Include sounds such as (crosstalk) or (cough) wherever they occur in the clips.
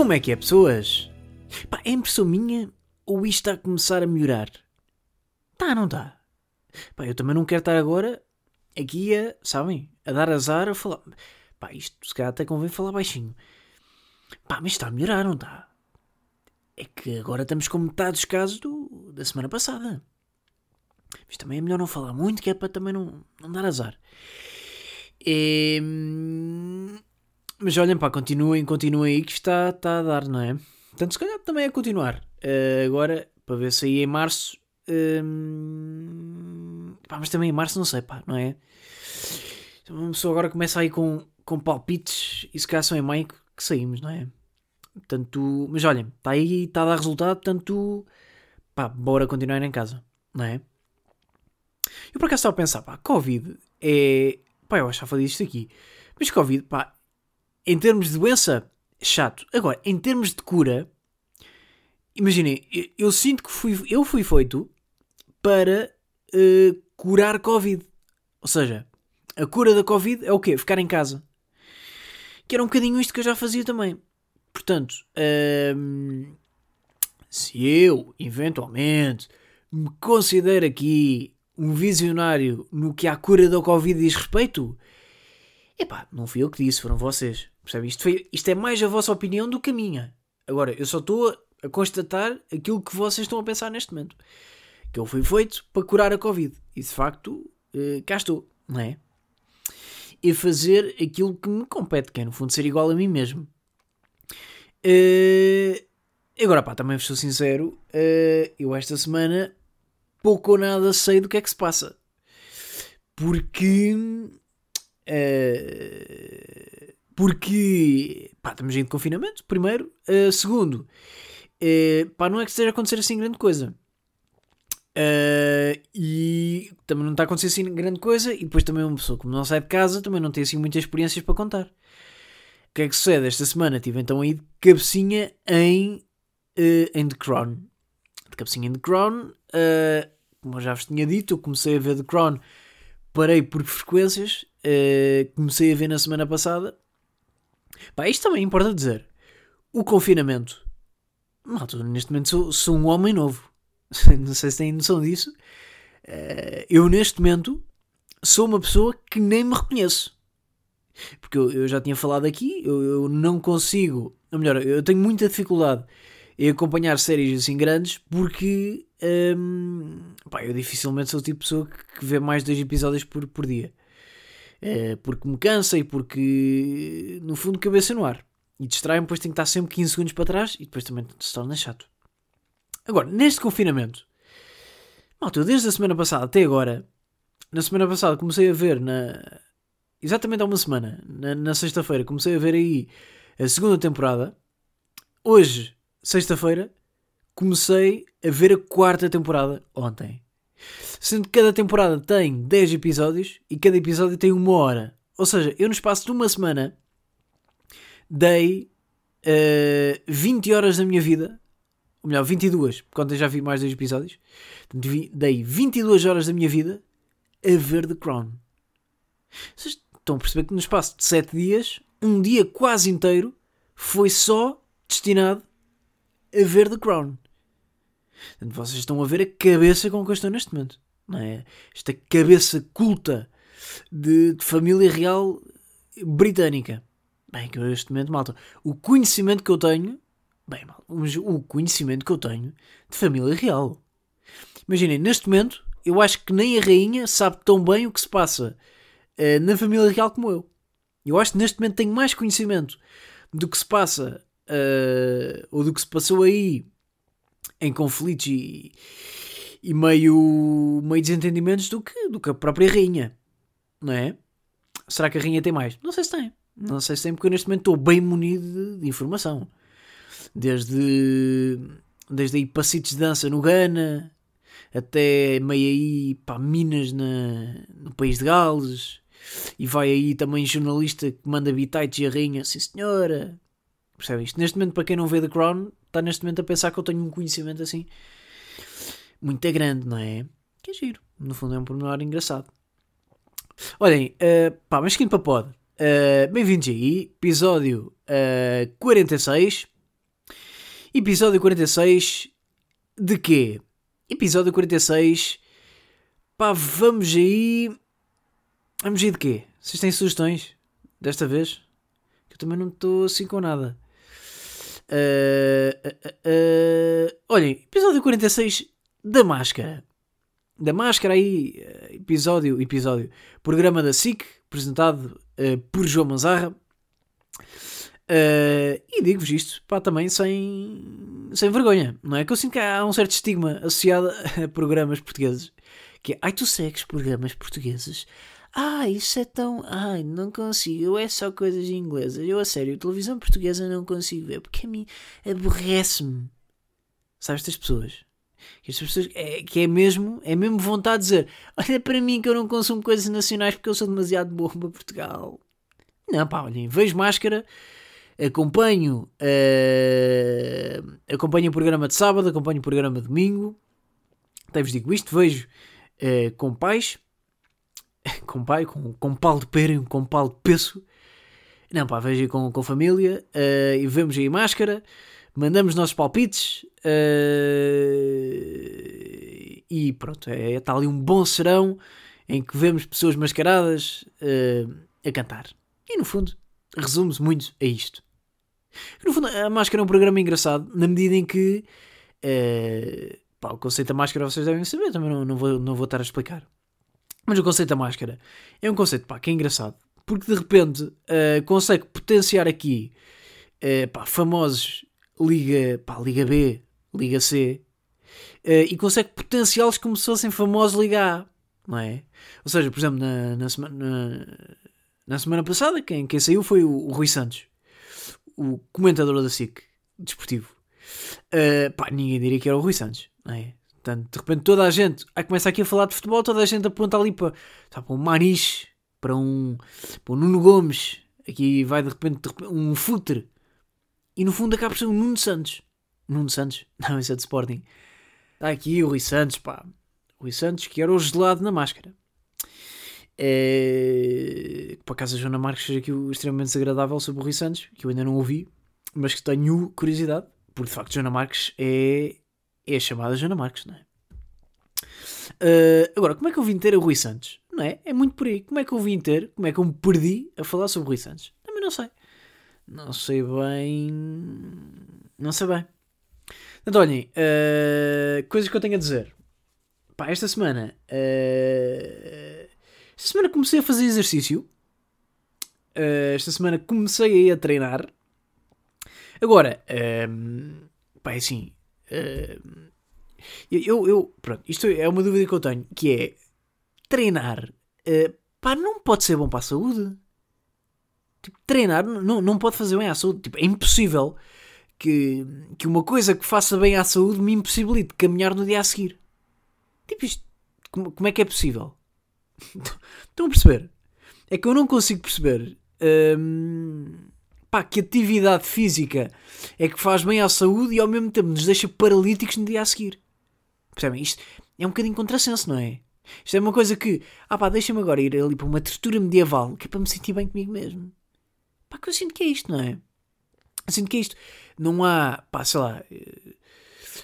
Como é que é, pessoas? Pá, é impressão minha ou isto está a começar a melhorar? Tá, não está? Pá, eu também não quero estar agora aqui a, sabem, a dar azar a falar. Pá, isto se calhar até convém falar baixinho. Pá, mas está a melhorar, não está? É que agora estamos com metade dos casos do, da semana passada. Mas também é melhor não falar muito, que é para também não, não dar azar. E, mas olhem, pá, continuem, continuem aí que está, está a dar, não é? Portanto, se calhar também é continuar. Uh, agora, para ver se aí em março. Uh, pá, mas também em março não sei, pá, não é? Uma pessoa agora começa aí com, com palpites e se calhar só em maio que saímos, não é? Portanto, mas olhem, está aí, está a dar resultado, portanto, pá, bora continuar em casa, não é? Eu por acaso estava a pensar, pá, Covid é. Pá, eu acho que já falei disto aqui. Mas Covid, pá, em termos de doença, chato. Agora, em termos de cura, imaginem, eu, eu, sinto que fui, eu fui feito para uh, curar Covid. Ou seja, a cura da Covid é o quê? Ficar em casa. Que era um bocadinho isto que eu já fazia também. Portanto, ehm, se eu, eventualmente, me considero aqui um visionário no que à cura da Covid diz respeito, epá, não fui eu que disse, foram vocês. Percebe? Isto, foi, isto é mais a vossa opinião do que a minha. Agora, eu só estou a, constatar aquilo que vocês estão a pensar neste momento. Que eu fui feito para curar a Covid. E de facto, uh, cá estou, não é? E fazer aquilo que me compete, que é no fundo ser igual a mim mesmo. Uh, agora, pá, também vos sou sincero, uh, eu esta semana pouco ou nada sei do que é que se passa. Porque. Uh, porque. Pá, estamos em confinamento, primeiro. Uh, segundo, uh, pá, não é que esteja a acontecer assim grande coisa. e também não está a acontecer assim grande coisa. E depois também uma pessoa, como não sai de casa, também não tem assim muitas experiências para contar. O que é que sucede? Esta semana tive então aí de cabecinha em, em The Crown de cabecinha em The Crown. Uh, como eu já vos tinha dito, eu comecei a ver The Crown, parei por frequências, uh, comecei a ver na semana passada. Pá, isto também importa dizer. O confinamento. Malta, neste momento sou, sou, um homem novo. (laughs) Não sei se têm noção disso. Uh, eu, neste momento, sou uma pessoa que nem me reconheço. Porque eu, eu já tinha falado aqui, eu, eu não consigo. Ou melhor, eu tenho muita dificuldade em acompanhar séries assim grandes porque hum, pá, eu dificilmente sou o tipo de pessoa que vê mais dois episódios por, por dia. É, porque me cansa e porque, no fundo, cabeça no ar. E distrai-me, depois tenho que estar sempre 15 segundos para trás e depois também se torna chato. Agora, neste confinamento, malta, eu desde a semana passada até agora, na semana passada comecei a ver na. Exatamente há uma semana, na, na sexta-feira, comecei a ver aí a segunda temporada. Hoje sexta-feira, comecei a ver a quarta temporada ontem. Sendo que cada temporada tem 10 episódios e cada episódio tem uma hora. Ou seja, eu no espaço de uma semana dei uh, eh, 20 horas da minha vida, ou melhor, 22, porque ontem já vi mais dois episódios. Dei 22 horas da minha vida a ver The Crown. Vocês estão a perceber que no espaço de 7 dias, um dia quase inteiro foi só destinado a ver The Crown. Portanto, vocês estão a ver a cabeça com que eu estou neste momento. Não é? Esta cabeça culta de, de família real britânica. Bem, que eu neste momento, malta, o conhecimento que eu tenho, bem, mal, o conhecimento que eu tenho de família real. Imaginem, neste momento, eu acho que nem a rainha sabe tão bem o que se passa uh, na família real como eu. Eu acho que neste momento tenho mais conhecimento do que se passa uh, ou do que se passou aí em conflitos e, e meio, meio desentendimentos do que, do que a própria rainha, não é? Será que a rainha tem mais? Não sei se tem. Não sei se tem, porque eu neste momento estou bem munido de, de informação. Desde, desde aí passitos de dança no Ghana, até meio aí para Minas na, no país de Gales, e vai aí também jornalista que manda bitites e a rainha, sim senhora, Percebem isto? Neste momento, para quem não vê The Crown, está neste momento a pensar que eu tenho um conhecimento assim muito grande, não é? Que é giro. No fundo é um pormenor engraçado. Olhem, uh, pá, mas seguindo para pod. Uh, Bem-vindos aí, episódio uh, 46. Episódio 46 de quê? Episódio 46. Pá, vamos aí. Vamos aí de quê? Vocês têm sugestões desta vez? Que eu também não estou assim com nada. Uh, uh, uh, olhem, episódio 46 da Máscara. Da Máscara aí, episódio, episódio, programa da SIC, apresentado por João Manzarra. e digo-vos isto, pá, também sem, sem vergonha, não é? Que eu sinto que há um certo estigma associado (laughs) a programas portugueses. Que é, ai, tu segues programas portugueses? Ah, isso é tão. Ai, não consigo. É só coisas inglesas. Eu, a sério, televisão portuguesa não consigo ver porque a mim aborrece-me. Sabes estas pessoas? Estas pessoas é, que é mesmo, é mesmo vontade de dizer: Olha para mim que eu não consumo coisas nacionais porque eu sou demasiado bom para Portugal. Não, pá, olhem, vejo máscara, acompanho, uh, acompanho o programa de sábado, acompanho o programa de domingo. Até vos digo isto, vejo uh, com pais (laughs) com pai, com, com pau de pera com pau de peso. Não, pá, vejo aí com, com família uh, e vemos aí máscara, mandamos nossos palpites uh, e pronto, é, está ali um bom serão em que vemos pessoas mascaradas uh, a cantar. E no fundo, resume-se muito a isto. No fundo, a máscara é um programa engraçado na medida em que pá, o conceito da máscara vocês devem saber, também não, não, vou, não vou estar a explicar. Mas o conceito da máscara é um conceito pá, que é engraçado. Porque de repente uh, consegue potenciar aqui uh, pá, famosos Liga, pá, Liga B, Liga C, uh, e consegue potenciá-los como se fossem famosos Liga A, não é? Ou seja, por exemplo, na, na, semana, na, na semana passada, quem, quem saiu foi o, o, Rui Santos, o comentador da SIC, desportivo. Uh, pá, ninguém diria que era o Rui Santos, não é? Portanto, de repente toda a gente aí começa aqui a falar de futebol, toda a gente aponta ali para, sabe, para um Maniche, para um, para um Nuno Gomes, aqui vai de repente, de repente um Futre, e no fundo acaba por ser um Nuno Santos. Nuno Santos? (laughs) Não, isso é de Sporting. Está aqui o Rui Santos, pá. O Rui Santos, que era o gelado na máscara. É... Por acaso a Joana Marques fez aqui o extremamente desagradável sobre o Rui Santos, que eu ainda não ouvi, mas que tenho curiosidade, porque de facto Joana Marques é é a chamada Joana Marques, não é? Uh, agora, como é que eu vim ter o Rui Santos? Não é? É muito por aí. Como é que eu vim ter? Como é que eu me perdi a falar sobre o Rui Santos? Também não sei. Não sei bem. Não sei bem. Então, olhem, uh, coisas que eu tenho a dizer. Pá, esta semana. Uh, esta semana comecei a fazer exercício. Uh, esta semana comecei a, a treinar. Agora, um, pá, é assim, Uh, eu, eu, pronto, isto é uma dúvida que eu tenho, que é treinar, uh, pá, não pode ser bom para a saúde. Tipo, treinar não, não pode fazer bem à saúde. Tipo, é impossível que, que uma coisa que faça bem à saúde me impossibilite caminhar no dia a seguir. Tipo, isto, como, como é que é possível? (laughs) Estão a perceber? É que eu não consigo perceber. Pá, que atividade física é que faz bem à saúde e ao mesmo tempo nos deixa paralíticos no dia a seguir. Percebem? Isto é um bocadinho contrassenso, não é? Isto é uma coisa que, ah pá, deixa-me agora ir ali para uma tortura medieval que é para me sentir bem comigo mesmo. Pá, que eu sinto que é isto, não é? Eu sinto que é isto. Não há, pá, sei lá, eh,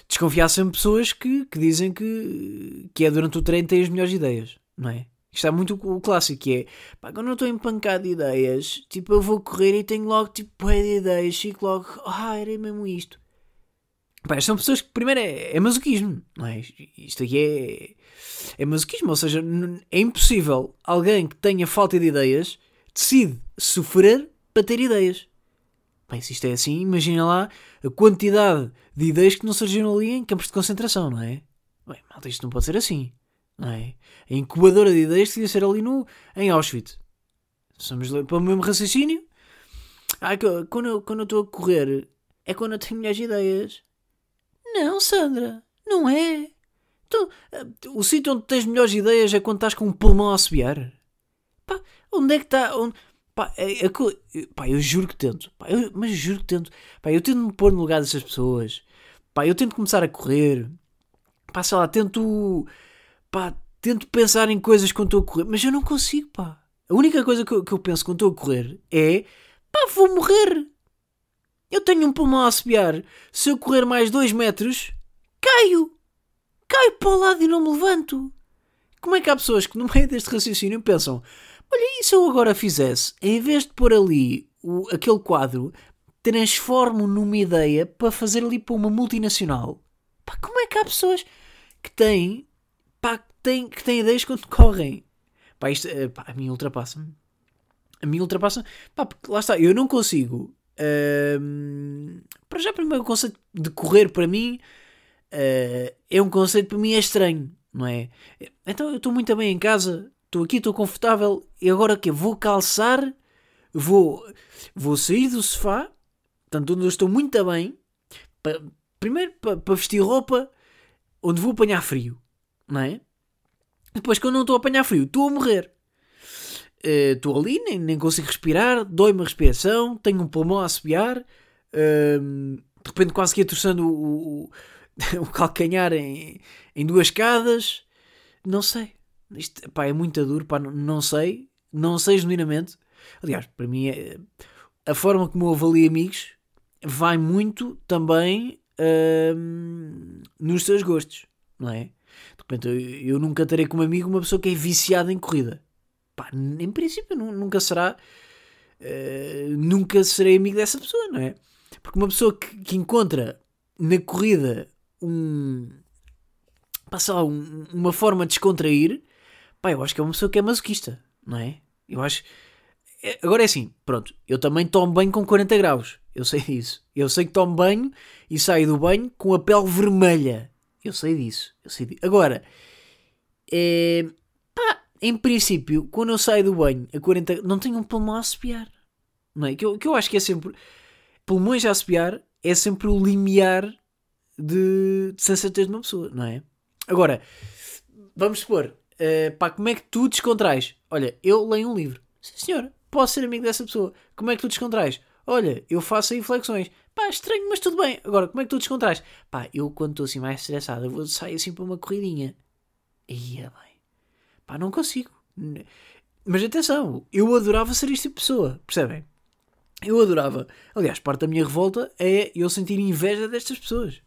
desconfiar sempre pessoas que, que dizem que, que é durante o treino tem as melhores ideias, não é? Isto é muito o clássico, que é pá, quando eu estou empancado de ideias, tipo, eu vou correr e tenho logo tipo de ideias, fico logo, ah, era mesmo isto. Pá, são pessoas que primeiro é, é masoquismo, não é? Isto aqui é, é masoquismo, ou seja, é impossível alguém que tenha falta de ideias decide sofrer para ter ideias. Bem, se isto é assim, imagina lá a quantidade de ideias que não surgiram ali em campos de concentração, não é? Bem, malta, isto não pode ser assim. Não é? A incubadora de ideias devia ser ali no, em Auschwitz. Somos para o mesmo raciocínio. Ah, quando eu, quando eu estou a correr é quando eu tenho melhores ideias. Não, Sandra, não é. Tu, o sítio onde tens melhores ideias é quando estás com um pulmão a assobiar. Pá, onde é que está? Onde... Pá, é, é, pá, eu juro que tento. Pá, eu, mas juro que tento. Pá, eu tento me pôr no lugar dessas pessoas. Pá, eu tento começar a correr. Pá, sei lá, tento pá, tento pensar em coisas quando estou a correr, mas eu não consigo, pá. A única coisa que eu, que eu penso quando estou a correr é, pá, vou morrer. Eu tenho um pulmão a assobiar. Se eu correr mais dois metros, caio. Caio para o lado e não me levanto. Como é que há pessoas que no meio deste raciocínio pensam olha, e se eu agora fizesse, em vez de pôr ali o, aquele quadro, transformo numa ideia para fazer ali para uma multinacional? Pá, como é que há pessoas que têm, pá, que têm, que têm ideias quando correm? Pá, isto, eh, pá, a mim ultrapassa-me. A mim ultrapassa Pá, porque lá está, eu não consigo. Uh, para já, primeiro, o conceito de correr para mim uh, é um conceito para mim é estranho, não é? Então eu estou muito bem em casa, estou aqui, estou confortável, e agora que Vou calçar, vou, vou sair do sofá, portanto, onde eu estou muito bem, primeiro para, para vestir roupa onde vou apanhar frio, não é? Depois, quando não estou a apanhar frio, estou a morrer. Estou uh, ali, nem, nem consigo respirar, dói-me a respiração, tenho um pulmão a assobiar, uh, de repente quase que ia torçando o, o, (laughs) o calcanhar em, em duas escadas. Não sei. Isto pá, é muito duro, pá, não, não sei. Não sei genuinamente. Aliás, para mim, é, a forma como eu avalio amigos vai muito também uh, nos seus gostos, não é? De repente, eu, eu, nunca terei como amigo uma pessoa que é viciada em corrida. Pá, em princípio, nunca será. Uh, nunca serei amigo dessa pessoa, não é? Porque uma pessoa que, que encontra na corrida um. Pá, lá, um, uma forma de descontrair, pá, eu acho que é uma pessoa que é masoquista, não é? Eu acho. É, agora é assim, pronto, eu também tomo banho com 40 graus. Eu sei (laughs) disso. Eu sei que tomo banho e saio do banho com a pele vermelha. Eu sei disso. Eu sei disso. Agora, é, pá, em princípio, quando eu saio do banho a 40 não tenho um pulmão a assobiar. Não é? Que eu, que eu acho que é sempre. Pulmões a assobiar é sempre o limiar de, de sensatez de uma pessoa, não é? Agora, vamos supor, uh, pá, como é que tu descontrais? Olha, eu leio um livro. Sim, senhora, posso ser amigo dessa pessoa. Como é que tu descontrais? Olha, eu faço aí flexões. Pá, estranho, mas tudo bem. Agora, como é que tu descontrais? Pá, eu quando estou assim mais estressado, eu vou sair assim para uma corridinha. Ia bem. Pá, não consigo. Mas atenção, eu adorava ser este tipo de pessoa, percebem? Eu adorava. Aliás, parte da minha revolta é eu sentir inveja destas pessoas.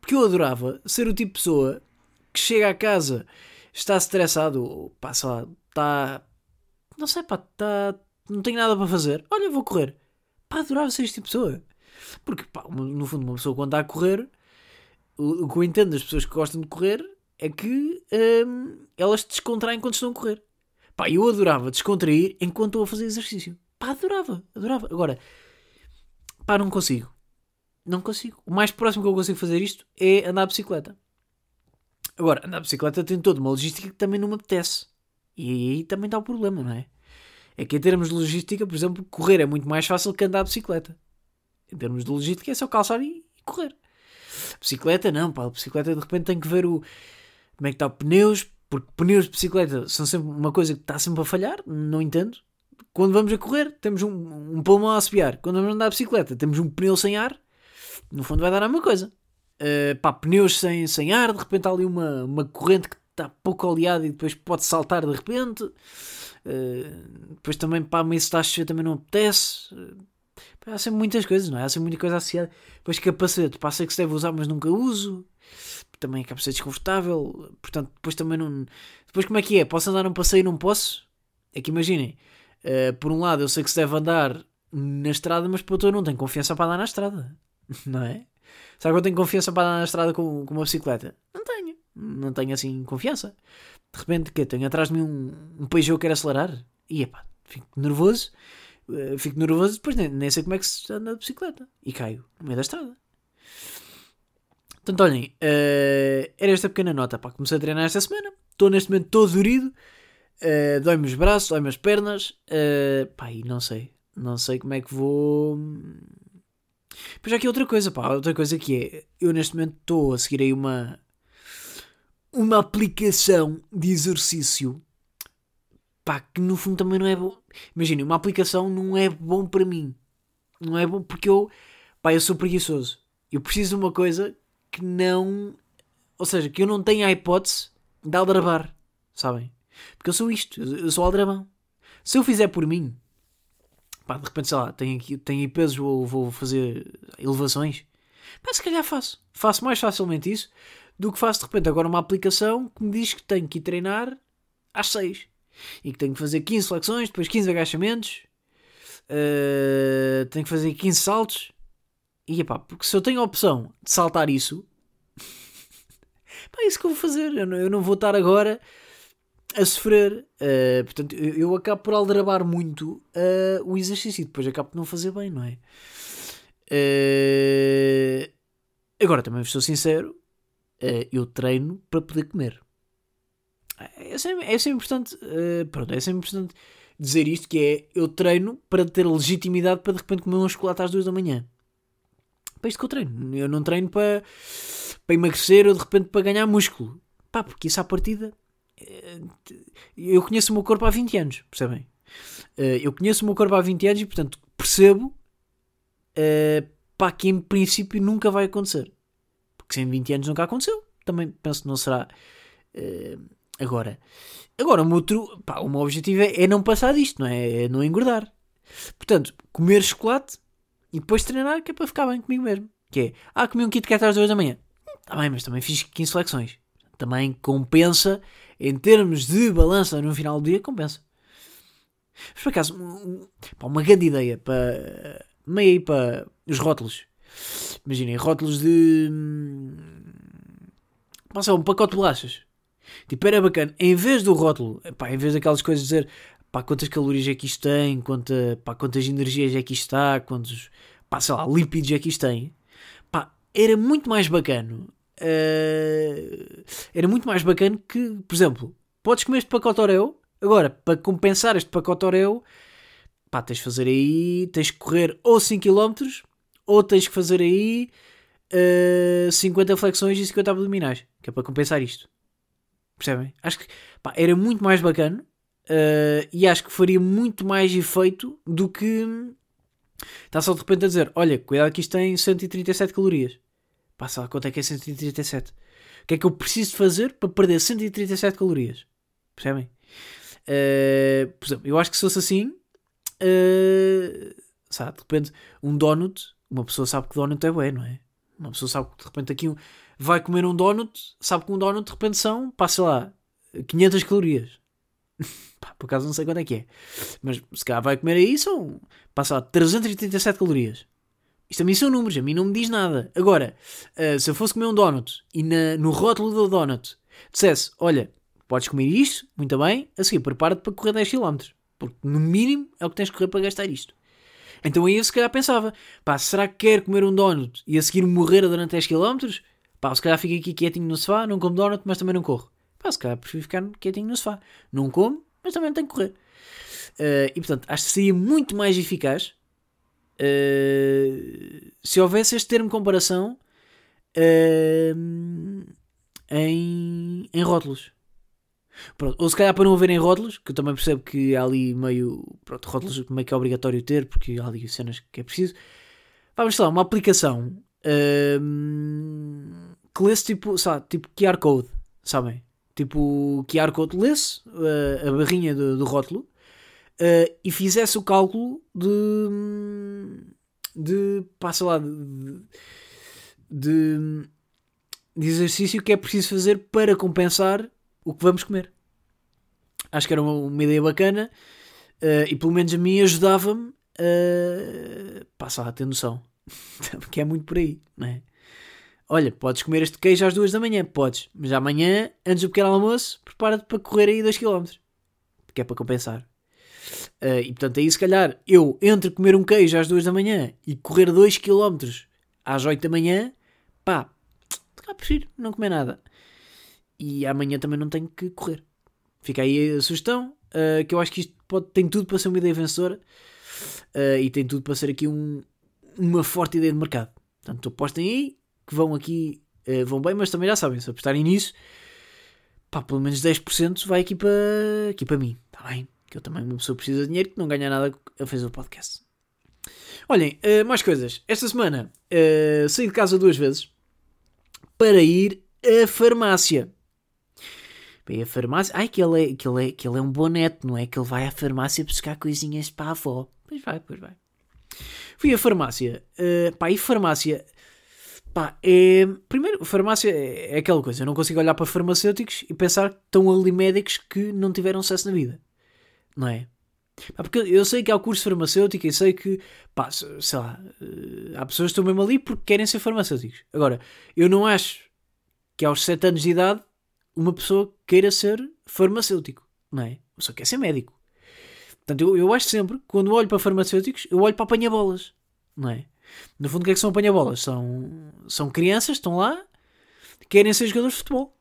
Porque eu adorava ser o tipo de pessoa que chega a casa, está estressado, pá, sei lá, está. Não sei, pá, está. Não tenho nada para fazer. Olha, vou correr pá, adorava ser este tipo de pessoa. Porque, pá, no fundo, uma pessoa quando está a correr, o, que eu entendo das pessoas que gostam de correr é que hum, elas descontraem quando estão a correr. Pá, eu adorava descontrair enquanto estou a fazer exercício. Pá, adorava, adorava. Agora, pá, não consigo. Não consigo. O mais próximo que eu consigo fazer isto é andar de bicicleta. Agora, andar de bicicleta tem toda uma logística que também não me apetece. E aí também está o problema, não é? É que em termos de logística, por exemplo, correr é muito mais fácil que andar de bicicleta. Em termos de logística é só calçar e, e correr. Bicicleta não, pá, bicicleta de repente tem que ver o como é que está os pneus, porque pneus de bicicleta são sempre uma coisa que está sempre a falhar, não entendo. Quando vamos a correr, temos um, um pulmão a assobiar. Quando vamos andar de bicicleta, temos um pneu sem ar, no fundo vai dar a mesma coisa. Uh, pá, pneus sem, sem ar, de repente há ali uma, uma corrente que está pouco oleada e depois pode saltar de repente. Uh, depois também, pá, meio se está a chover também não apetece. Uh, há sempre muitas coisas, não é? Há sempre muita coisa associada. Depois capacete, pá, sei que se deve usar, mas nunca uso. Também acaba ser desconfortável. Portanto, depois também não. Depois como é que é? Posso andar num passeio e não posso? É que imaginem. Uh, por um lado, eu sei que se deve andar na estrada, mas por outro, eu não tenho confiança para andar na estrada. (laughs) Não é? Sabe que eu tenho confiança para andar na estrada com, com uma bicicleta? Não tenho. Não tenho assim confiança. De repente, que tenho atrás de mim um, um que quer acelerar. E epá, fico nervoso. Uh, fico nervoso depois nem, nem, sei como é que se anda de bicicleta. E caio no meio da estrada. Portanto, olhem, uh, era esta pequena nota. Pá, comecei a treinar esta semana. Estou neste momento todo dorido. Uh, dói-me os braços, dói-me as pernas. Uh, pá, e não sei. Não sei como é que vou. Pois aqui outra coisa, pá. Outra coisa que é. Eu neste momento estou a seguir aí uma uma aplicação de exercício pá, que no fundo também não é bom. Imagina, uma aplicação não é bom para mim. Não é bom porque eu, pá, eu sou preguiçoso. Eu preciso de uma coisa que não. Ou seja, que eu não tenho a hipótese de aldrabar. Sabem? Porque eu sou isto. Eu sou aldrabão. Se eu fizer por mim, pá, de repente, sei lá, tenho, aqui, tenho pesos, vou, vou fazer elevações. Pá, se calhar faço. Faço mais facilmente isso do que faço de repente agora uma aplicação que me diz que tenho que ir treinar às 6 e que tenho que fazer 15 flexões, depois 15 agachamentos, uh, tenho que fazer 15 saltos. E pá, porque se eu tenho a opção de saltar isso, (laughs) pá, é isso que eu vou fazer. Eu não, eu não vou estar agora a sofrer. Uh, portanto, eu, eu, acabo por aldrabar muito uh, o exercício e depois acabo por não fazer bem, não é? Uh, agora também sou sincero, eu treino para poder comer. É sempre, é sempre importante, pronto, é sempre importante dizer isto que é eu treino para ter legitimidade para de repente comer um chocolate às duas da manhã. Para isto que eu treino. Eu não treino para, para emagrecer ou de repente para ganhar músculo. Pá, porque isso à partida eu conheço o meu corpo há 20 anos, percebem? Eh, eu conheço o meu corpo há 20 anos e, portanto, percebo uh, pá, que em princípio nunca vai acontecer. Se em 20 anos nunca aconteceu, também penso que não será uh, agora. Agora, o meu, pá, o meu objetivo é, é, não passar disto, não é? é não engordar. Portanto, comer chocolate e depois treinar, que é para ficar bem comigo mesmo. Que é, ah, comi um Kit Kat às 2 da manhã. Está bem, mas também fiz 15 flexões. Também compensa em termos de balança no final do dia, compensa. Mas por acaso, uma grande ideia para meio aí para os rótulos. Imaginem, rótulos de. Passa um pacote de bolachas. Tipo, era bacana. Em vez do rótulo, pá, em vez daquelas coisas de dizer pá, quantas calorias é que isto tem, quanta, pá, quantas energias é que isto está, quantos pá, sei lá, lípidos é que isto tem, pá, era muito mais bacana uh, era muito mais bacana que, por exemplo, podes comer este pacote Oreo, agora, para compensar este pacote Oreo, pá, tens de fazer aí, tens que correr ou 5 km, ou tens que fazer aí uh, eh, 50 flexões e 50 abdominais, que é para compensar isto. Percebem? Acho que pá, era muito mais bacana uh, e acho que faria muito mais efeito do que está só de repente a dizer: Olha, cuidado que isto tem 137 calorias. Passa lá, quanto é que é 137? O que é que eu preciso fazer para perder 137 calorias? Percebem? Uh, por exemplo, eu acho que se fosse assim, uh, sabe, de repente, um donut, uma pessoa sabe que donut é bom, não é? Uma pessoa sabe que de repente aqui um, vai comer um donut, sabe que um donut de repente são, passa lá, 500 calorias. (laughs) Pá, por acaso não sei quanto é que é. Mas se calhar vai comer aí, são, passa lá, 337 calorias. Isto a mim são números, a mim não me diz nada. Agora, uh, se eu fosse comer um donut e na, no rótulo do donut dissesse: Olha, podes comer isto, muito bem, a seguir prepara-te para correr 10 km. Porque no mínimo é o que tens de correr para gastar isto. Então aí eu se calhar pensava: pá, será que quero comer um donut e a seguir morrer durante 10 km? Pá, se calhar fico aqui quietinho no sofá, não como donut, mas também não corro. Pá, se calhar prefiro ficar quietinho no sofá. Não como, mas também tenho que correr. Uh, e portanto, acho que seria muito mais eficaz Uh, se houvesse este termo de comparação uh, em, em rótulos. Pronto, ou se calhar para não haver em rótulos, que eu também percebo que há ali meio. Pronto, rótulos meio que é obrigatório ter, porque há ali cenas que é preciso. Vamos lá, uma aplicação uh, que lê-se tipo, sabe, tipo QR Code, sabem? Tipo QR Code lê-se uh, a barrinha do, do rótulo uh, e fizesse o cálculo de. de. passa lá. de, de, de exercício que é preciso fazer para compensar o que vamos comer. Acho que era uma, uma ideia bacana uh, e pelo menos a mim ajudava-me a. passa lá, a ter noção. (laughs) Porque é muito por aí, não é? Olha, podes comer este queijo às duas da manhã, podes, mas amanhã, antes do pequeno almoço, prepara-te para correr aí 2km, porque é para compensar. Uh, e portanto, aí se calhar eu, entre comer um queijo às 2 da manhã e correr 2 km às 8 da manhã, pá, prefiro não comer nada. E amanhã também não tenho que correr. Fica aí a sugestão, uh, que eu acho que isto pode, tem tudo para ser uma ideia vencedora uh, e tem tudo para ser aqui um, uma forte ideia de mercado. Portanto, apostem aí que vão aqui, vão bem, mas também já sabem, se apostarem nisso, pá, pelo menos 10% vai aqui para, aqui para mim, está bem? que eu também uma pessoa precisa de dinheiro que não ganha nada a fazer o podcast. Olhem, uh, mais coisas. Esta semana uh, saí de casa duas vezes para ir à farmácia. Bem, a farmácia. Ai, que ele, é, que, ele é, que ele é um bom neto, não é? Que ele vai à farmácia buscar coisinhas para a avó. Pois vai, pois vai. Fui à farmácia. Uh, pá, e farmácia. Pá, é. Primeiro, farmácia é aquela coisa. Eu não consigo olhar para farmacêuticos e pensar que estão ali médicos que não tiveram sucesso na vida. Não é? Pá, porque eu sei que há o curso farmacêutico e sei que, pá, sei lá, uh, há pessoas que estão mesmo ali porque querem ser farmacêuticos. Agora, eu não acho que aos 7 anos de idade uma pessoa queira ser farmacêutico, não é? Uma pessoa quer ser médico. Portanto, eu, eu acho sempre, quando olho para farmacêuticos, eu olho para apanha-bolas, não é? No fundo, o que é que são apanha-bolas? São, são crianças, estão lá, querem ser jogadores de futebol.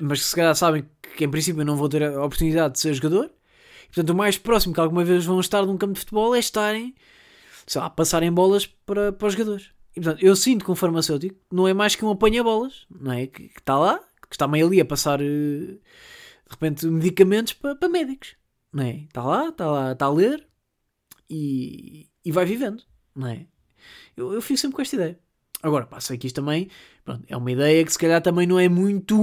Mas se calhar sabem que em princípio não vão ter a oportunidade de ser jogador. Portanto, o mais próximo que alguma vez vão estar de um campo de futebol é estarem, sei lá, passarem bolas para, para os jogadores. E portanto, eu sinto que um farmacêutico não é mais que um apanha-bolas, não é? Que, está lá, está meio ali a passar, eh, de repente, medicamentos para, para médicos, não é? Está lá, está lá, está a ler e, e vai vivendo não é? Eu, eu fico sempre com esta ideia. Agora, pá, sei que isto também pronto, é uma ideia que se calhar também não é muito.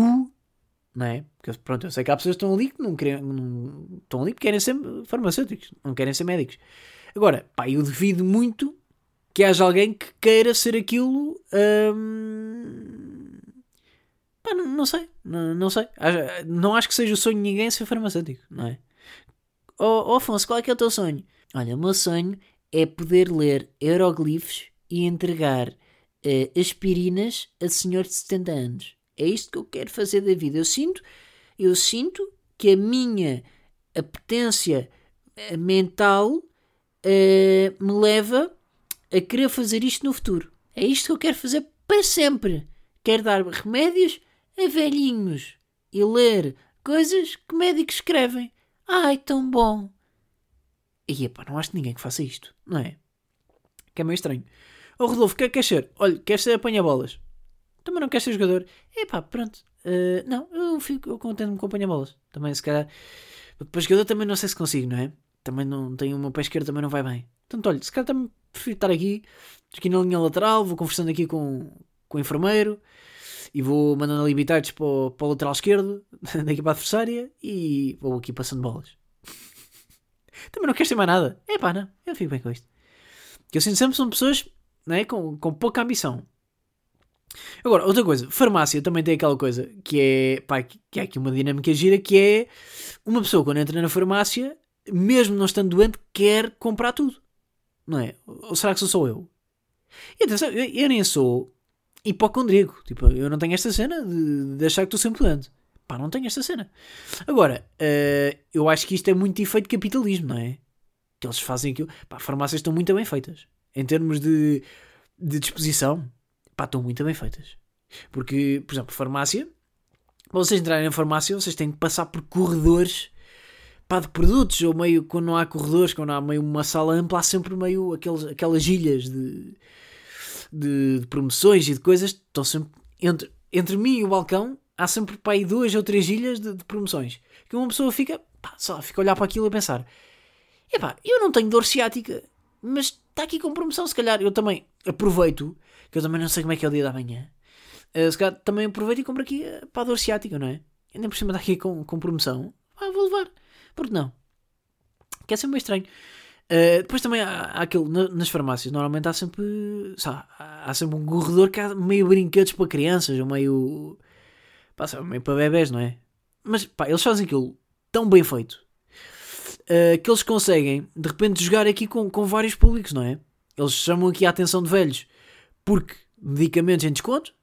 Não é? Porque pronto, eu sei que há pessoas que estão ali que não querem. Não, estão ali porque querem ser farmacêuticos, não querem ser médicos. Agora, pá, eu devido muito que haja alguém que queira ser aquilo. Hum, pá, não, sei, não, não sei. Não acho que seja o sonho de ninguém ser farmacêutico, não é? Oh, oh Afonso, qual é que é o teu sonho? Olha, o meu sonho é poder ler hieroglifos e entregar uh, aspirinas a senhor de 70 anos. É isto que eu quero fazer da vida. Eu sinto, eu sinto que a minha apetência eh, mental uh, me leva a querer fazer isto no futuro. É isto que eu quero fazer para sempre. Quero dar remédios a velhinhos e ler coisas que médicos escrevem. Ai, tão bom! E epá, não acho ninguém que faça isto, não é? Que é meio estranho. Ô Rodolfo, que queres ser? Olha, queres ser apanha-bolas? Também não queres ser jogador? Epá, pronto. Uh, não, eu fico eu contento-me com apanha-bolas. Também, se calhar. Para jogador também não sei se consigo, não é? Também não tenho uma pé esquerda, também não vai bem. Portanto, olha, se calhar também prefiro estar aqui, aqui na linha lateral, vou conversando aqui com, com o enfermeiro e vou mandando ali para o, para o lateral esquerdo (laughs) da equipa adversária e vou aqui passando bolas. Também não queres ter mais nada. É pá, não. Eu fico bem com isto. Que eu sinto sempre são pessoas né, com, com pouca ambição. Agora, outra coisa, farmácia também tem aquela coisa que é, pá, que é aqui uma dinâmica gira que é uma pessoa quando entra na farmácia, mesmo não estando doente, quer comprar tudo. Não é? Ou será que sou só eu? E atenção, eu, eu nem sou hipocondríaco. Tipo, eu não tenho esta cena de, de achar que estou sempre doente. Pá, não tenho esta cena. Agora, uh, eu acho que isto é muito efeito capitalismo, não é? Que eles fazem aquilo. Pá, farmácias estão muito bem feitas. Em termos de, de disposição, pá, estão muito bem feitas. Porque, por exemplo, farmácia, para vocês entrarem na farmácia, vocês têm que passar por corredores pá, de produtos, ou meio, quando não há corredores, quando há meio uma sala ampla, há sempre meio aqueles, aquelas ilhas de, de, de promoções e de coisas, estão sempre entre, entre mim e o balcão, há sempre para aí duas ou três ilhas de, de promoções. Que uma pessoa fica, pá, só fica a olhar para aquilo a pensar: epá, eu não tenho dor ciática, mas está aqui com promoção. Se calhar eu também aproveito, que eu também não sei como é que é o dia da manhã. Uh, se calhar também aproveito e compro aqui uh, para a dor ciática, não é? Ainda por cima está aqui com, com promoção. Ah, vou levar. Porque não? Que é sempre meio estranho. Uh, depois também há, há aquilo, na, nas farmácias, normalmente há sempre, sabe, há sempre um corredor que há meio brinquedos para crianças, ou meio Pá, meio para bebés, não é? Mas pá, eles fazem aquilo tão bem feito uh, que eles conseguem de repente jogar aqui com, com vários públicos, não é? Eles chamam aqui a atenção de velhos porque medicamentos em desconto,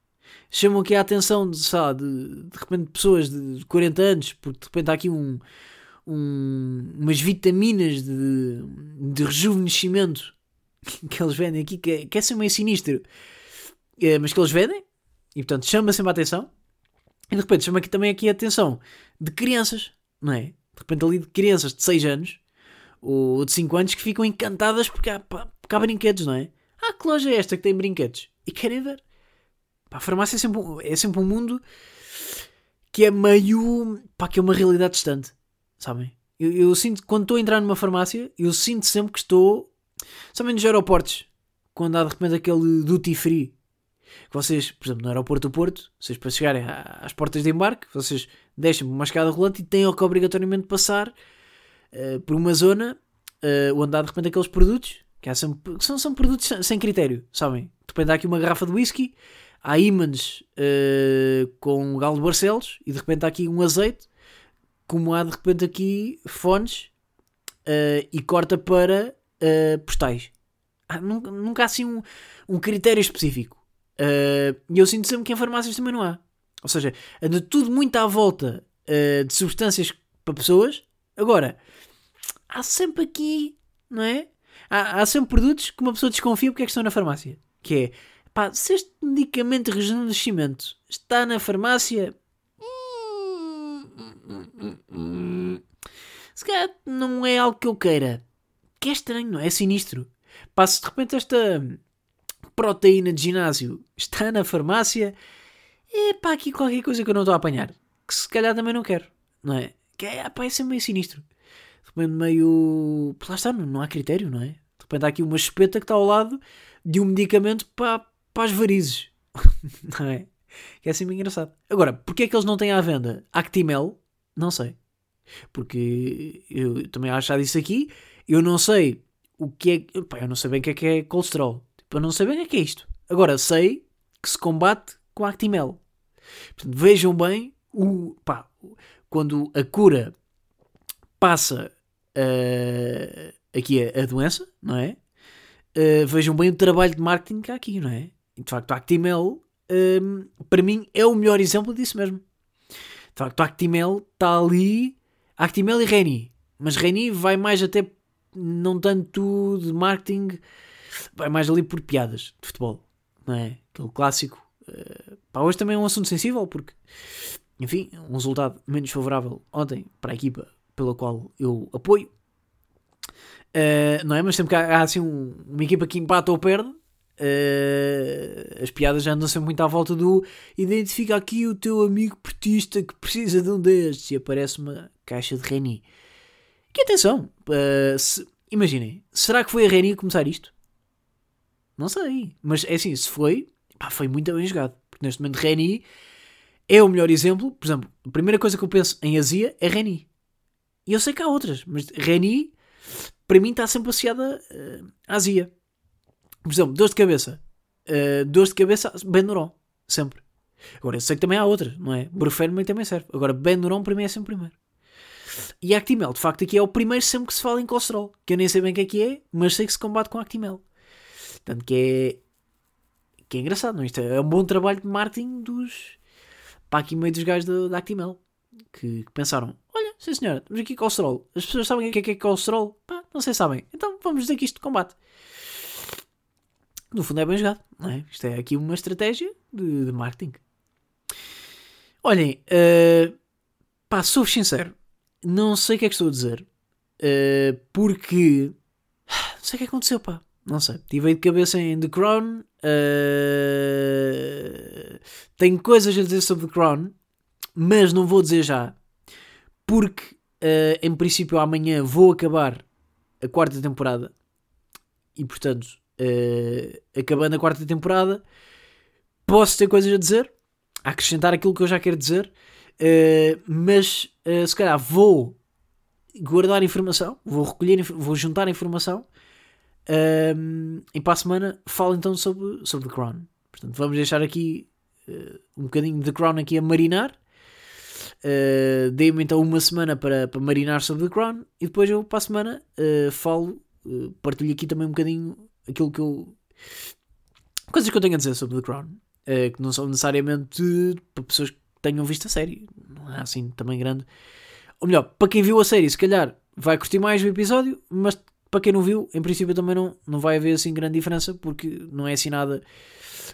chamam aqui a atenção de, sabe, de, de repente pessoas de 40 anos, porque de repente há aqui um, um, umas vitaminas de, de rejuvenescimento (laughs) que eles vendem aqui, que é, que é assim meio sinistro, é, mas que eles vendem, e portanto chama sempre a atenção. E de repente chama aqui também aqui a atenção de crianças, não é? De repente ali de crianças de 6 anos ou de 5 anos que ficam encantadas porque há, porque há brinquedos, não é? Ah, que loja é esta que tem brinquedos? E querem ver. Pá, a farmácia é sempre, é sempre um mundo que é meio. pá, que é uma realidade distante, sabem? Eu, eu sinto, quando estou a entrar numa farmácia, eu sinto sempre que estou. Sabem nos aeroportos, quando há de repente aquele duty free que vocês, por exemplo, no aeroporto do Porto, vocês para chegarem às portas de embarque, vocês deixam uma escada rolante e têm que obrigatoriamente passar uh, por uma zona uh, o andar de repente aqueles produtos, que, há sempre, são, são produtos sem, critério, sabem? De repente há aqui uma garrafa de whisky, há ímãs uh, com galo de Barcelos e de repente há aqui um azeite, como há de repente aqui fones uh, e corta para uh, postais. Ah, nunca, nunca há assim um, um critério específico. E eu sinto sempre que em farmácias também não há. Ou seja, anda tudo muito à volta de substâncias para pessoas. Agora, há sempre aqui, não é? Há, há sempre produtos que uma pessoa desconfia porque é que estão na farmácia. Que é, pá, se este medicamento de rejuvenescimento está na farmácia, se calhar não é algo que eu queira. Que é estranho, não é? É sinistro. Se de repente esta proteína de ginásio está na farmácia, é pá, aqui qualquer coisa que eu não estou a apanhar. Que se calhar também não quero, não é? Que é, pá, é sempre meio sinistro. De repente meio. Lá está, não há critério, não é? De repente há aqui uma espeta que está ao lado de um medicamento para, para as varizes. (laughs) não é? Que é assim bem engraçado. Agora, porquê é que eles não têm à venda Actimel? Não sei. Porque eu também acho disso aqui. Eu não sei o que é. Pá, eu não sei bem o que é que é colesterol. Tipo, eu não sei bem o que é que é isto. Agora, sei que se combate com Actimel. Portanto, vejam bem o. Pá, quando a cura passa uh, aqui a, a, doença, não é? Uh, vejam bem o trabalho de marketing que há aqui, não é? De facto, a Actimel, um, para mim, é o melhor exemplo disso mesmo. De facto, a Actimel está ali. Actimel e Reni. Mas Reni vai mais até, não tanto de marketing, vai mais ali por piadas de futebol, não é? Aquele clássico. Uh, pá, hoje também é um assunto sensível, porque, enfim, um resultado menos favorável ontem para a equipa pela qual eu apoio. Uh, não é? Mas sempre que há, há assim um, uma equipa que empata ou perde, uh, as piadas já andam sempre muito à volta do identifica aqui o teu amigo portista que precisa de um destes e aparece uma caixa de Reni. Que atenção, uh, se, imaginem, será que foi a Reni começar isto? Não sei, mas é assim, se foi, pá, foi muito bem jogado. Porque neste momento Reni é o melhor exemplo. Por exemplo, a primeira coisa que eu penso em Azia é Reni. E eu sei que há outras, mas Reni, para mim, está sempre associada uh, à Azia. Por exemplo, dor de cabeça. Uh, dor de cabeça, Benuron. Sempre. Agora, eu sei que também há outras, não é? Brufenman também serve. Agora, Benuron para mim é sempre primeiro. E Actimel, de facto, aqui é o primeiro sempre que se fala em colesterol. Que eu nem sei bem o que é que é, mas sei que se combate com Actimel. Portanto, que é. Que é engraçado, não? É? Isto é um bom trabalho de marketing dos. Pá, aqui meio dos gajos da Actimel. Que, que pensaram: olha, sim senhora, temos aqui colesterol. As pessoas sabem o que é que é colesterol? Pá, não sei sabem. Então vamos dizer que isto combate no fundo é bem jogado, não é? Isto é aqui uma estratégia de, de marketing. Olhem, uh, pá, sou sincero, não sei o que é que estou a dizer, uh, porque não sei o que aconteceu, pá, não sei. Tive de cabeça em The Crown, uh, tenho coisas a dizer sobre The Crown, mas não vou dizer já, porque uh, em princípio amanhã vou acabar a quarta temporada e portanto uh, acabando a quarta temporada, posso ter coisas a dizer, a acrescentar aquilo que eu já quero dizer, uh, mas uh, se calhar vou guardar informação, vou recolher, vou juntar informação e para a semana falo então sobre, sobre The Crown. Portanto, vamos deixar aqui um bocadinho de The Crown aqui a marinar. Uh, Dei-me então uma semana para, para marinar sobre The Crown e depois eu para a semana uh, falo, uh, partilho aqui também um bocadinho aquilo que eu. coisas que eu tenho a dizer sobre The Crown, uh, que não são necessariamente para pessoas que tenham visto a série, não é assim também grande. Ou melhor, para quem viu a série, se calhar vai curtir mais o episódio, mas para quem não viu, em princípio também não, não vai haver assim grande diferença, porque não é assim nada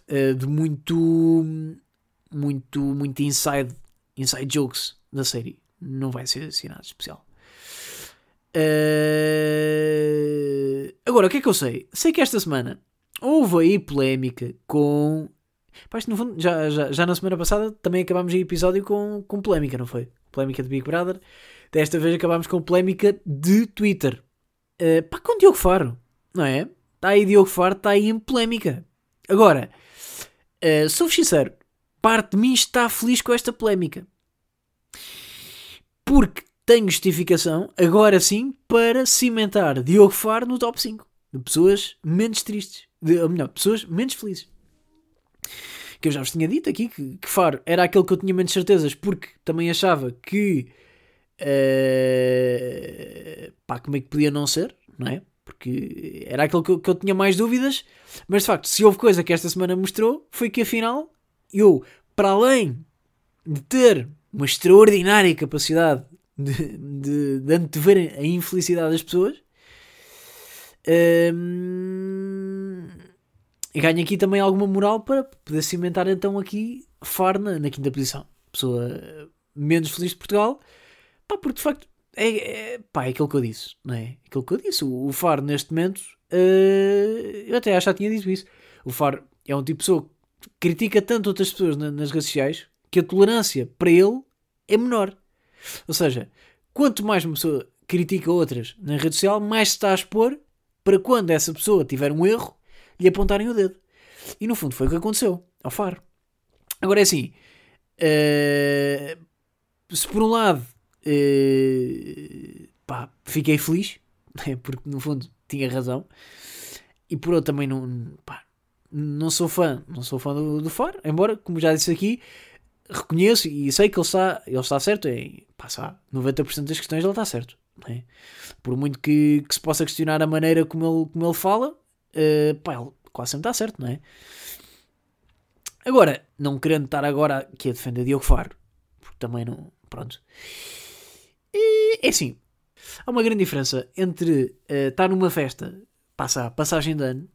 uh, de muito. muito. muito inside, inside jokes da série. Não vai ser assim nada especial. Uh... Agora, o que é que eu sei? Sei que esta semana houve aí polémica com. Pá, no fundo, já, já, já na semana passada também acabámos o episódio com, com polémica, não foi? Polémica de Big Brother. Desta vez acabámos com polémica de Twitter. Uh, pá, com Diogo Faro, não é? Está aí Diogo Faro, está aí em polémica. Agora, uh, sou sincero, parte de mim está feliz com esta polémica. Porque tenho justificação, agora sim, para cimentar Diogo Faro no top 5 de pessoas menos tristes, de, ou melhor, pessoas menos felizes. Que eu já vos tinha dito aqui que, que Faro era aquele que eu tinha menos certezas, porque também achava que. Uh, pá, como é que podia não ser, não é? Porque era aquele que eu, que eu tinha mais dúvidas, mas de facto, se houve coisa que esta semana mostrou, foi que afinal eu, para além de ter uma extraordinária capacidade de, de, de antever a infelicidade das pessoas. Um, e ganho aqui também alguma moral para poder cimentar então aqui Far na, quinta posição. Pessoa menos feliz de Portugal. Pá, porque de facto é, é, pá, é aquilo que eu disse, não é? Aquilo que eu disse. O, o Far neste momento, uh, eu até já tinha dito isso. O Far é um tipo de pessoa que critica tanto outras pessoas na, nas redes sociais que a tolerância para ele é menor. Ou seja, quanto mais uma pessoa critica outras na rede social, mais se está a expor para quando essa pessoa tiver um erro, lhe apontarem o dedo. E no fundo foi o que aconteceu ao Faro. Agora é assim, uh, se por um lado uh, pá, fiquei feliz, (laughs) né, porque no fundo tinha razão, e por outro também não, pá, não sou fã, não sou fã do, do Faro, embora, como já disse aqui, reconheço e sei que ele está, ele está certo em passar 90% das questões ele está certo. É? Por muito que, que, se possa questionar a maneira como ele, como ele fala, uh, pá, ele quase sempre está certo, não é? Agora, não querendo estar agora aqui a defender Diogo Faro, porque também não. Pronto. E, é assim, há uma grande diferença entre uh, estar numa festa, passar passagem de ano,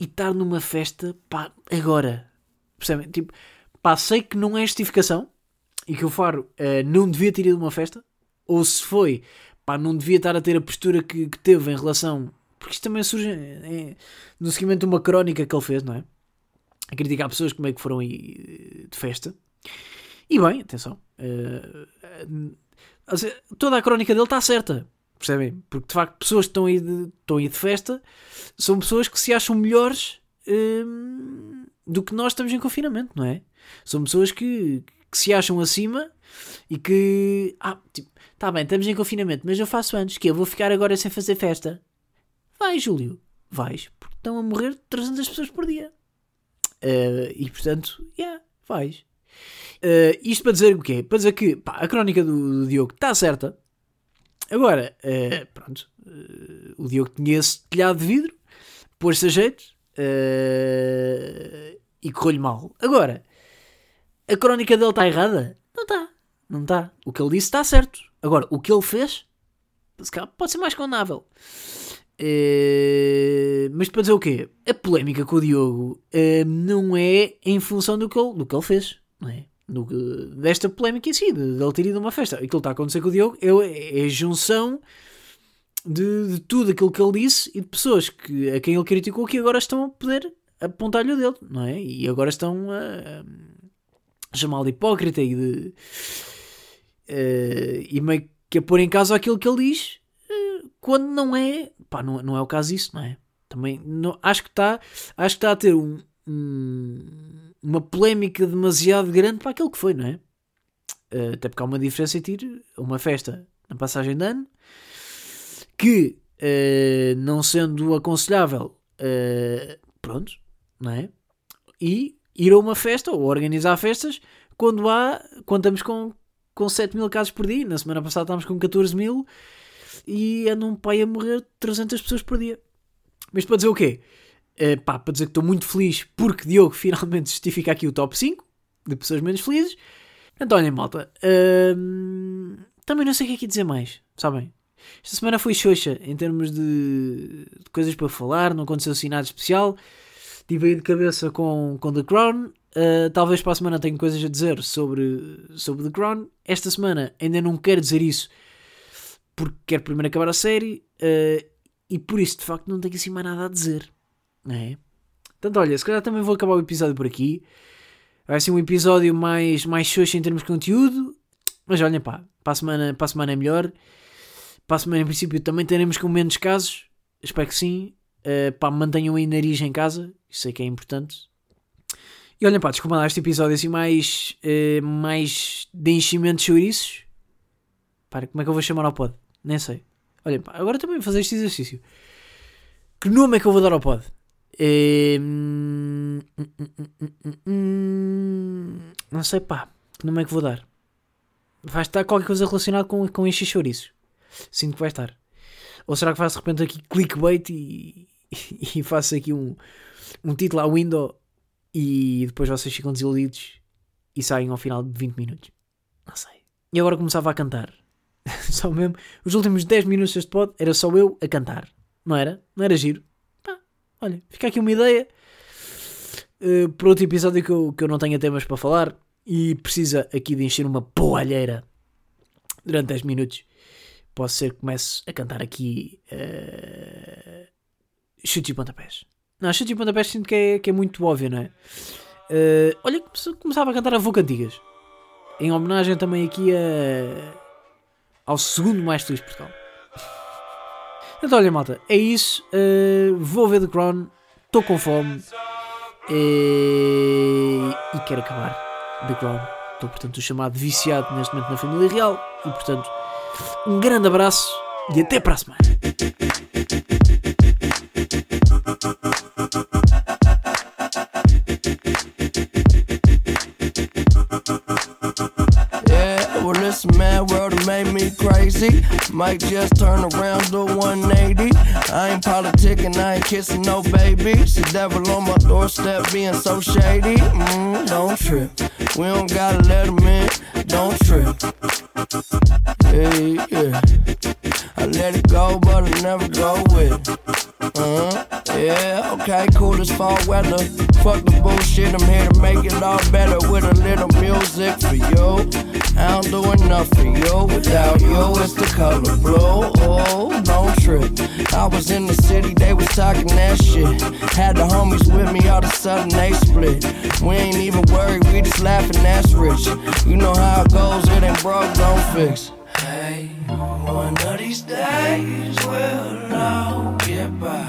e estar numa festa, pá, agora. Percebem? Tipo, pá, sei que não é justificação e que o Faro uh, não devia ter ido a uma festa, ou se foi, pá, não devia estar a ter a postura que, que teve em relação. Porque isto também surge é, no seguimento de uma crónica que ele fez, não é? A criticar pessoas como é que foram aí de festa. E bem, atenção, uh, uh, toda a crónica dele está certa, percebem? Porque de facto, pessoas que estão aí de, estão aí de festa são pessoas que se acham melhores uh, do que nós estamos em confinamento, não é? São pessoas que, que se acham acima e que. Ah, tipo, tá bem, estamos em confinamento, mas eu faço antes, que eu vou ficar agora sem fazer festa. Vai, Júlio, vais, porque estão a morrer 300 pessoas por dia. Uh, e portanto, yeah, vais. Uh, isto para dizer o quê? Para dizer que pá, a crónica do, do Diogo está certa. Agora, uh, pronto, o Diogo tinha esse telhado de vidro, pôs-se a jeito e correu-lhe mal. Agora, a crónica dele está errada? Não está. Não está. O que ele disse está certo. Agora, o que ele fez pode ser mais condenável. Uh, mas para dizer o quê? A polémica com o Diogo uh, não é em função do que ele, do que ele fez. Não é? Do, desta polémica em si, de, de ele ter ido a uma festa. Aquilo que está a acontecer com o Diogo é, é a junção de, de, tudo aquilo que ele disse e de pessoas que, a quem ele criticou que agora estão a poder apontar-lhe o dedo, não é? E agora estão a chamá-lo hipócrita e de. Uh, e meio que a pôr em causa aquilo que ele diz, uh, quando não é. Pá, não, não é o caso disso, não é? Também não, acho que está acho que está a ter um, um, uma polémica demasiado grande para aquilo que foi, não é? Uh, até porque há uma diferença entre uma festa na passagem de ano que, não sendo aconselhável, pronto, não é? E ir a uma festa ou organizar festas quando há, estamos com, com 7 mil casos por dia. Na semana passada estávamos com 14 mil e andam um pai a morrer 300 pessoas por dia. Mas para dizer o quê? Uh, pá, para dizer que estou muito feliz porque Diogo (laughs) finalmente justifica aqui o top 5 de pessoas menos felizes. Então, olhem, malta. Uh, também não sei o que é que dizer mais, sabem? Esta semana foi xoxa em termos de, de coisas para falar, não aconteceu assim nada especial. Estive aí de cabeça com, com The Crown. Uh, talvez para a semana tenha coisas a dizer sobre, sobre The Crown. Esta semana ainda não quero dizer isso porque quero primeiro acabar a série uh, e por isso de facto não tenho assim mais nada a dizer. Não é? Portanto, olha, se calhar também vou acabar o episódio por aqui. Vai ser um episódio mais, mais xoxo em termos de conteúdo. Mas olha, pá, para a semana, para a semana é melhor. Para a semana, em princípio, também teremos com menos casos. Espero que sim. Uh, pá, mantenham aí nariz em casa. Isso sei que é importante. E olhem, pá, desculpa lá este episódio assim mais, uh, mais de enchimento de chouriços. Para, como é que eu vou chamar ao pod? Nem sei. Olhem, pá, agora também vou fazer este exercício. Que nome é que eu vou dar ao pod? É... Não sei, pá. Que nome é que vou dar? Vai estar qualquer coisa relacionada com, com encher chouriços. Sinto que vai estar. Ou será que faço de repente aqui clickbait e, (laughs) e faço aqui um, um título à window e depois vocês ficam desiludidos e saem ao final de 20 minutos? Não sei. E agora começava a cantar. (laughs) só mesmo. Os últimos 10 minutos deste pod era só eu a cantar. Não era? Não era giro? Pá, olha, fica aqui uma ideia. Uh, para outro episódio que eu, que eu não tenho temas para falar e precisa aqui de encher uma poalheira durante 10 minutos. Posso ser que comece a cantar aqui uh, chute e pontapés. Não, chute e pontapés sinto que é, que é muito óbvio, não é? Uh, olha, começava a cantar a Voca Antigas. Em homenagem também aqui a, ao segundo mais feliz Portugal. Então, olha, malta, é isso. Uh, vou ver The Crown. Estou com fome. E, e quero acabar The Crown. Estou, portanto, chamado viciado neste momento na família real. E, portanto, um grande abraço e até para a semana. made me crazy. Might just turn around to 180. I ain't politicking, I ain't kissing no babies. The devil on my doorstep being so shady. Mm, don't trip. We don't gotta let him in. Don't trip. Hey, yeah. I let it go, but I never go with it. Uh-huh. Yeah, okay, cool as fall weather. Fuck the bullshit, I'm here to make it all better with a little music for you. I don't do enough for you. Without you, it's the color blue. Oh, don't trip. I was in the city, they was talking that shit. Had the homies with me, all of a sudden they split. We ain't even worried, we just laughing, that's rich. You know how it goes, it ain't broke, don't fix these days will all get by.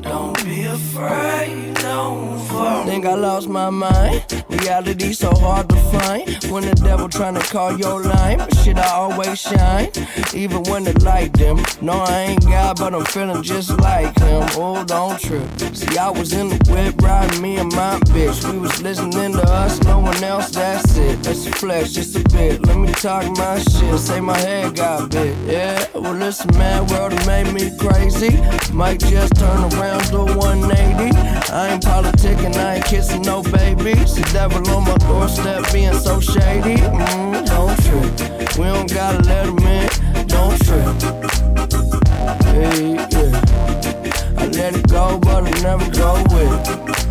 Don't be afraid. Think I lost my mind. Reality so hard to find. When the devil trying to call your line, but shit, I always shine. Even when the light dim. No, I ain't God, but I'm feeling just like him. Oh, don't trip. See, I was in the whip riding me and my bitch. We was listening to us, no one else, that's it. That's the flesh, just a bit. Let me talk my shit. Say my head got big. Yeah, well, listen, man, world made me crazy. Might just turn around to 180. I ain't politicking, I ain't kissing no babies. The devil on my doorstep, being so shady. Mm, don't trip, we don't gotta let him in. Don't trip. Hey, yeah. I let it go, but I never go with.